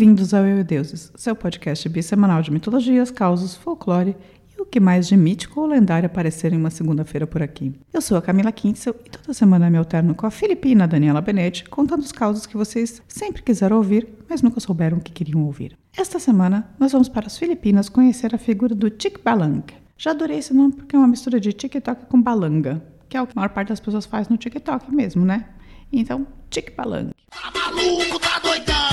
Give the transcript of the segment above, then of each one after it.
Bem-vindos ao Eu e Deuses, seu podcast bissemanal de mitologias, causos, folclore e o que mais de mítico ou lendário aparecer em uma segunda-feira por aqui. Eu sou a Camila Kintzel e toda semana me alterno com a filipina Daniela Benetti, contando os causos que vocês sempre quiseram ouvir, mas nunca souberam o que queriam ouvir. Esta semana, nós vamos para as Filipinas conhecer a figura do Tik Balang. Já adorei esse nome porque é uma mistura de TikTok com balanga, que é o que a maior parte das pessoas faz no TikTok mesmo, né? Então, Tik Balang. Tá maluco, tá doidão?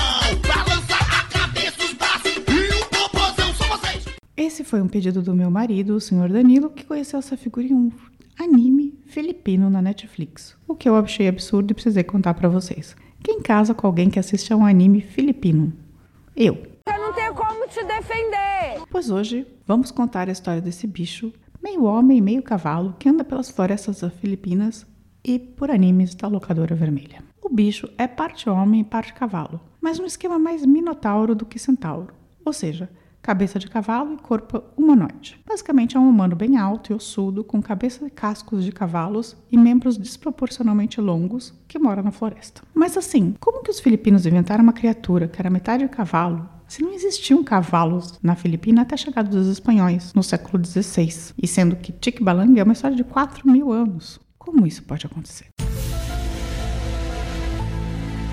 Esse foi um pedido do meu marido, o senhor Danilo, que conheceu essa figura em um anime filipino na Netflix. O que eu achei absurdo e precisei contar pra vocês. Quem casa com alguém que assiste a um anime filipino? Eu. Eu não tenho como te defender. Pois hoje vamos contar a história desse bicho, meio homem, meio cavalo, que anda pelas florestas das Filipinas e por animes da locadora vermelha. O bicho é parte homem e parte cavalo, mas num esquema mais minotauro do que centauro, ou seja, cabeça de cavalo e corpo humanoide. Basicamente é um humano bem alto e ossudo, com cabeça e cascos de cavalos e membros desproporcionalmente longos, que mora na floresta. Mas assim, como que os filipinos inventaram uma criatura que era metade cavalo se não existiam cavalos na Filipina até a chegada dos espanhóis, no século XVI, e sendo que Tikbalang é uma história de 4 mil anos. Como isso pode acontecer?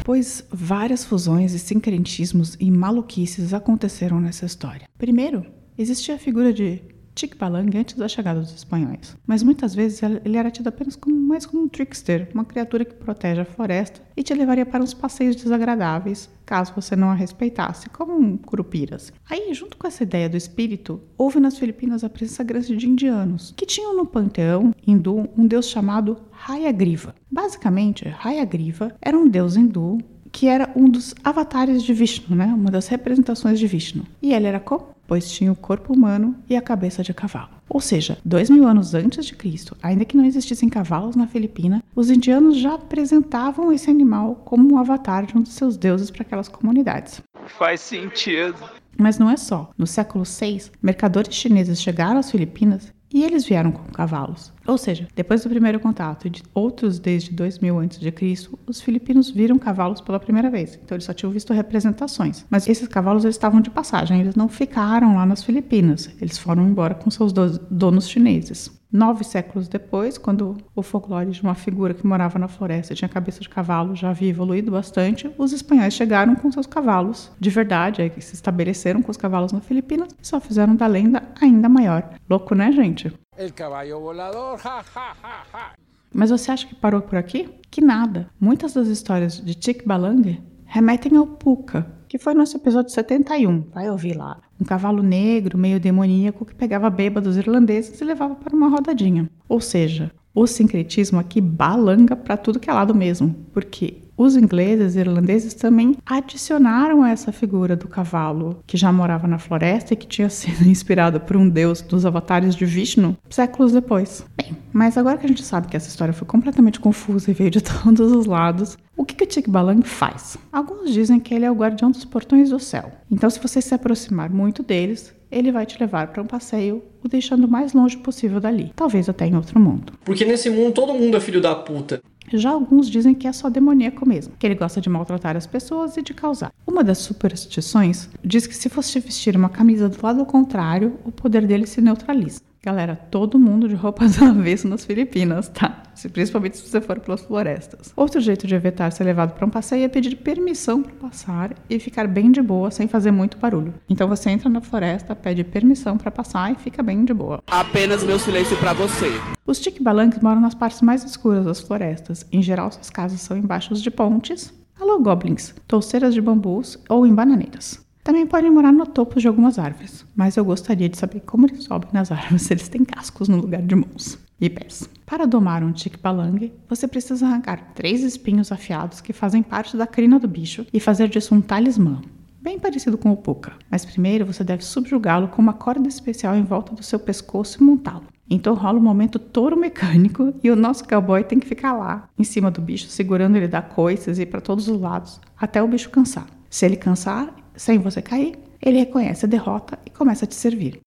Pois várias fusões e sincretismos e maluquices aconteceram nessa história. Primeiro, existia a figura de Tikbalang antes da chegada dos espanhóis, mas muitas vezes ele era tido apenas como, mais como um trickster, uma criatura que protege a floresta e te levaria para uns passeios desagradáveis caso você não a respeitasse, como um curupiras. Aí, junto com essa ideia do espírito, houve nas Filipinas a presença grande de indianos, que tinham no panteão hindu um deus chamado Hayagriva. Basicamente, Hayagriva era um deus hindu que era um dos avatares de Vishnu, né? uma das representações de Vishnu. E ele era como? Pois tinha o corpo humano e a cabeça de cavalo. Ou seja, dois mil anos antes de Cristo, ainda que não existissem cavalos na Filipina, os indianos já apresentavam esse animal como um avatar de um dos seus deuses para aquelas comunidades. Faz sentido. Mas não é só. No século VI, mercadores chineses chegaram às Filipinas e eles vieram com cavalos. Ou seja, depois do primeiro contato e de outros desde 2000 a.C., os filipinos viram cavalos pela primeira vez. Então eles só tinham visto representações. Mas esses cavalos eles estavam de passagem, eles não ficaram lá nas Filipinas. Eles foram embora com seus do- donos chineses. Nove séculos depois, quando o folclore de uma figura que morava na floresta e tinha cabeça de cavalo já havia evoluído bastante, os espanhóis chegaram com seus cavalos de verdade, aí se estabeleceram com os cavalos na Filipinas e só fizeram da lenda ainda maior. Louco, né, gente? El caballo volador, ja, ja, ja, ja. Mas você acha que parou por aqui? Que nada. Muitas das histórias de Tik Balang remetem ao Puka, que foi nosso episódio 71. Vai ouvir lá. Um cavalo negro, meio demoníaco, que pegava bêbados irlandeses e levava para uma rodadinha. Ou seja, o sincretismo aqui balanga para tudo que é lado mesmo, porque os ingleses e irlandeses também adicionaram essa figura do cavalo que já morava na floresta e que tinha sido inspirado por um deus dos avatares de Vishnu séculos depois. Bem, mas agora que a gente sabe que essa história foi completamente confusa e veio de todos os lados, o que, que o Tikbalang faz? Alguns dizem que ele é o guardião dos portões do céu. Então, se você se aproximar muito deles, ele vai te levar para um passeio, o deixando o mais longe possível dali, talvez até em outro mundo. Porque nesse mundo todo mundo é filho da puta. Já alguns dizem que é só demoníaco mesmo, que ele gosta de maltratar as pessoas e de causar. Uma das superstições diz que se você vestir uma camisa do lado contrário, o poder dele se neutraliza. Galera, todo mundo de roupas avesso nas Filipinas, tá? Se- Principalmente se você for pelas florestas. Outro jeito de evitar ser levado para um passeio é pedir permissão para passar e ficar bem de boa, sem fazer muito barulho. Então você entra na floresta, pede permissão para passar e fica bem de boa. Apenas meu silêncio pra você. Os Tikbalangs moram nas partes mais escuras das florestas. Em geral, suas casas são embaixo de pontes, alô goblins, touceiras de bambus ou em bananeiras. Também podem morar no topo de algumas árvores, mas eu gostaria de saber como eles sobem nas árvores se eles têm cascos no lugar de mãos e pés. Para domar um Tikbalang, você precisa arrancar três espinhos afiados que fazem parte da crina do bicho e fazer disso um talismã, bem parecido com o Puka. Mas primeiro você deve subjugá-lo com uma corda especial em volta do seu pescoço e montá-lo. Então rola um momento touro mecânico e o nosso cowboy tem que ficar lá, em cima do bicho, segurando ele da coices e para todos os lados, até o bicho cansar. Se ele cansar, sem você cair, ele reconhece a derrota e começa a te servir.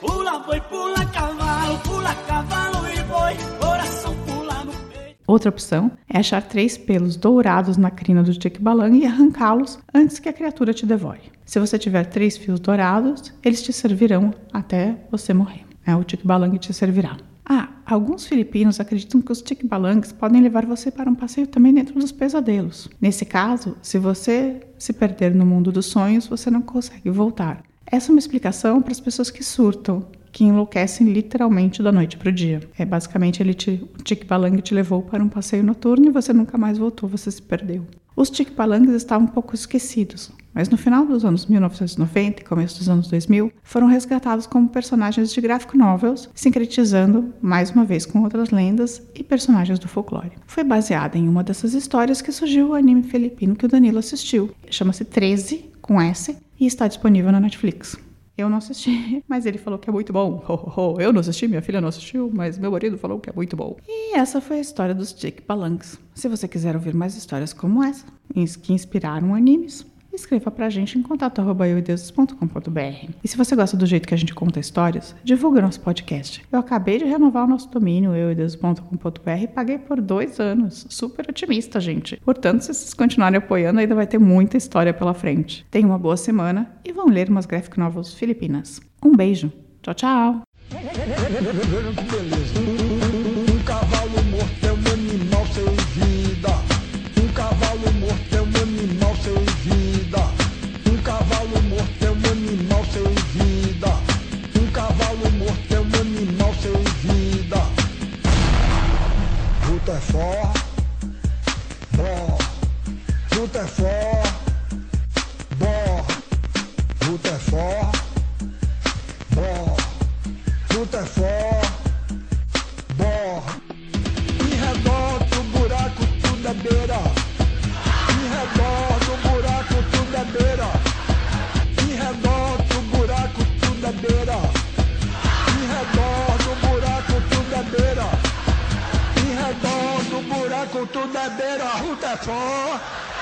Pula, boi, pula, cavalo, pula, cavalo e boi, coração pula no peito. Outra opção é achar três pelos dourados na crina do tikbalang e arrancá-los antes que a criatura te devore. Se você tiver três fios dourados, eles te servirão até você morrer. É, o tikbalang te servirá. Ah, alguns filipinos acreditam que os tikbalangs podem levar você para um passeio também dentro dos pesadelos. Nesse caso, se você se perder no mundo dos sonhos, você não consegue voltar. Essa é uma explicação para as pessoas que surtam, que enlouquecem literalmente da noite para o dia. É basicamente ele te, o tikbalang te levou para um passeio noturno e você nunca mais voltou, você se perdeu. Os tikbalangs estavam um pouco esquecidos, mas no final dos anos 1990 e começo dos anos 2000 foram resgatados como personagens de graphic novels, sincretizando mais uma vez com outras lendas e personagens do folclore. Foi baseada em uma dessas histórias que surgiu o anime filipino que o Danilo assistiu. Chama-se 13 com S e está disponível na Netflix. Eu não assisti, mas ele falou que é muito bom. Ho, ho, ho. Eu não assisti, minha filha não assistiu, mas meu marido falou que é muito bom. E essa foi a história dos Jake Palanks. Se você quiser ouvir mais histórias como essa, que inspiraram animes, escreva pra gente em contato@euideuses.com.br. E se você gosta do jeito que a gente conta histórias, divulga nosso podcast. Eu acabei de renovar o nosso domínio euideuses.com.br e paguei por dois anos. Super otimista, gente. Portanto, se vocês continuarem apoiando, ainda vai ter muita história pela frente. Tenham uma boa semana e vão ler umas graphic novels filipinas. Um beijo. Tchau, tchau. beira. Em redor do buraco tudo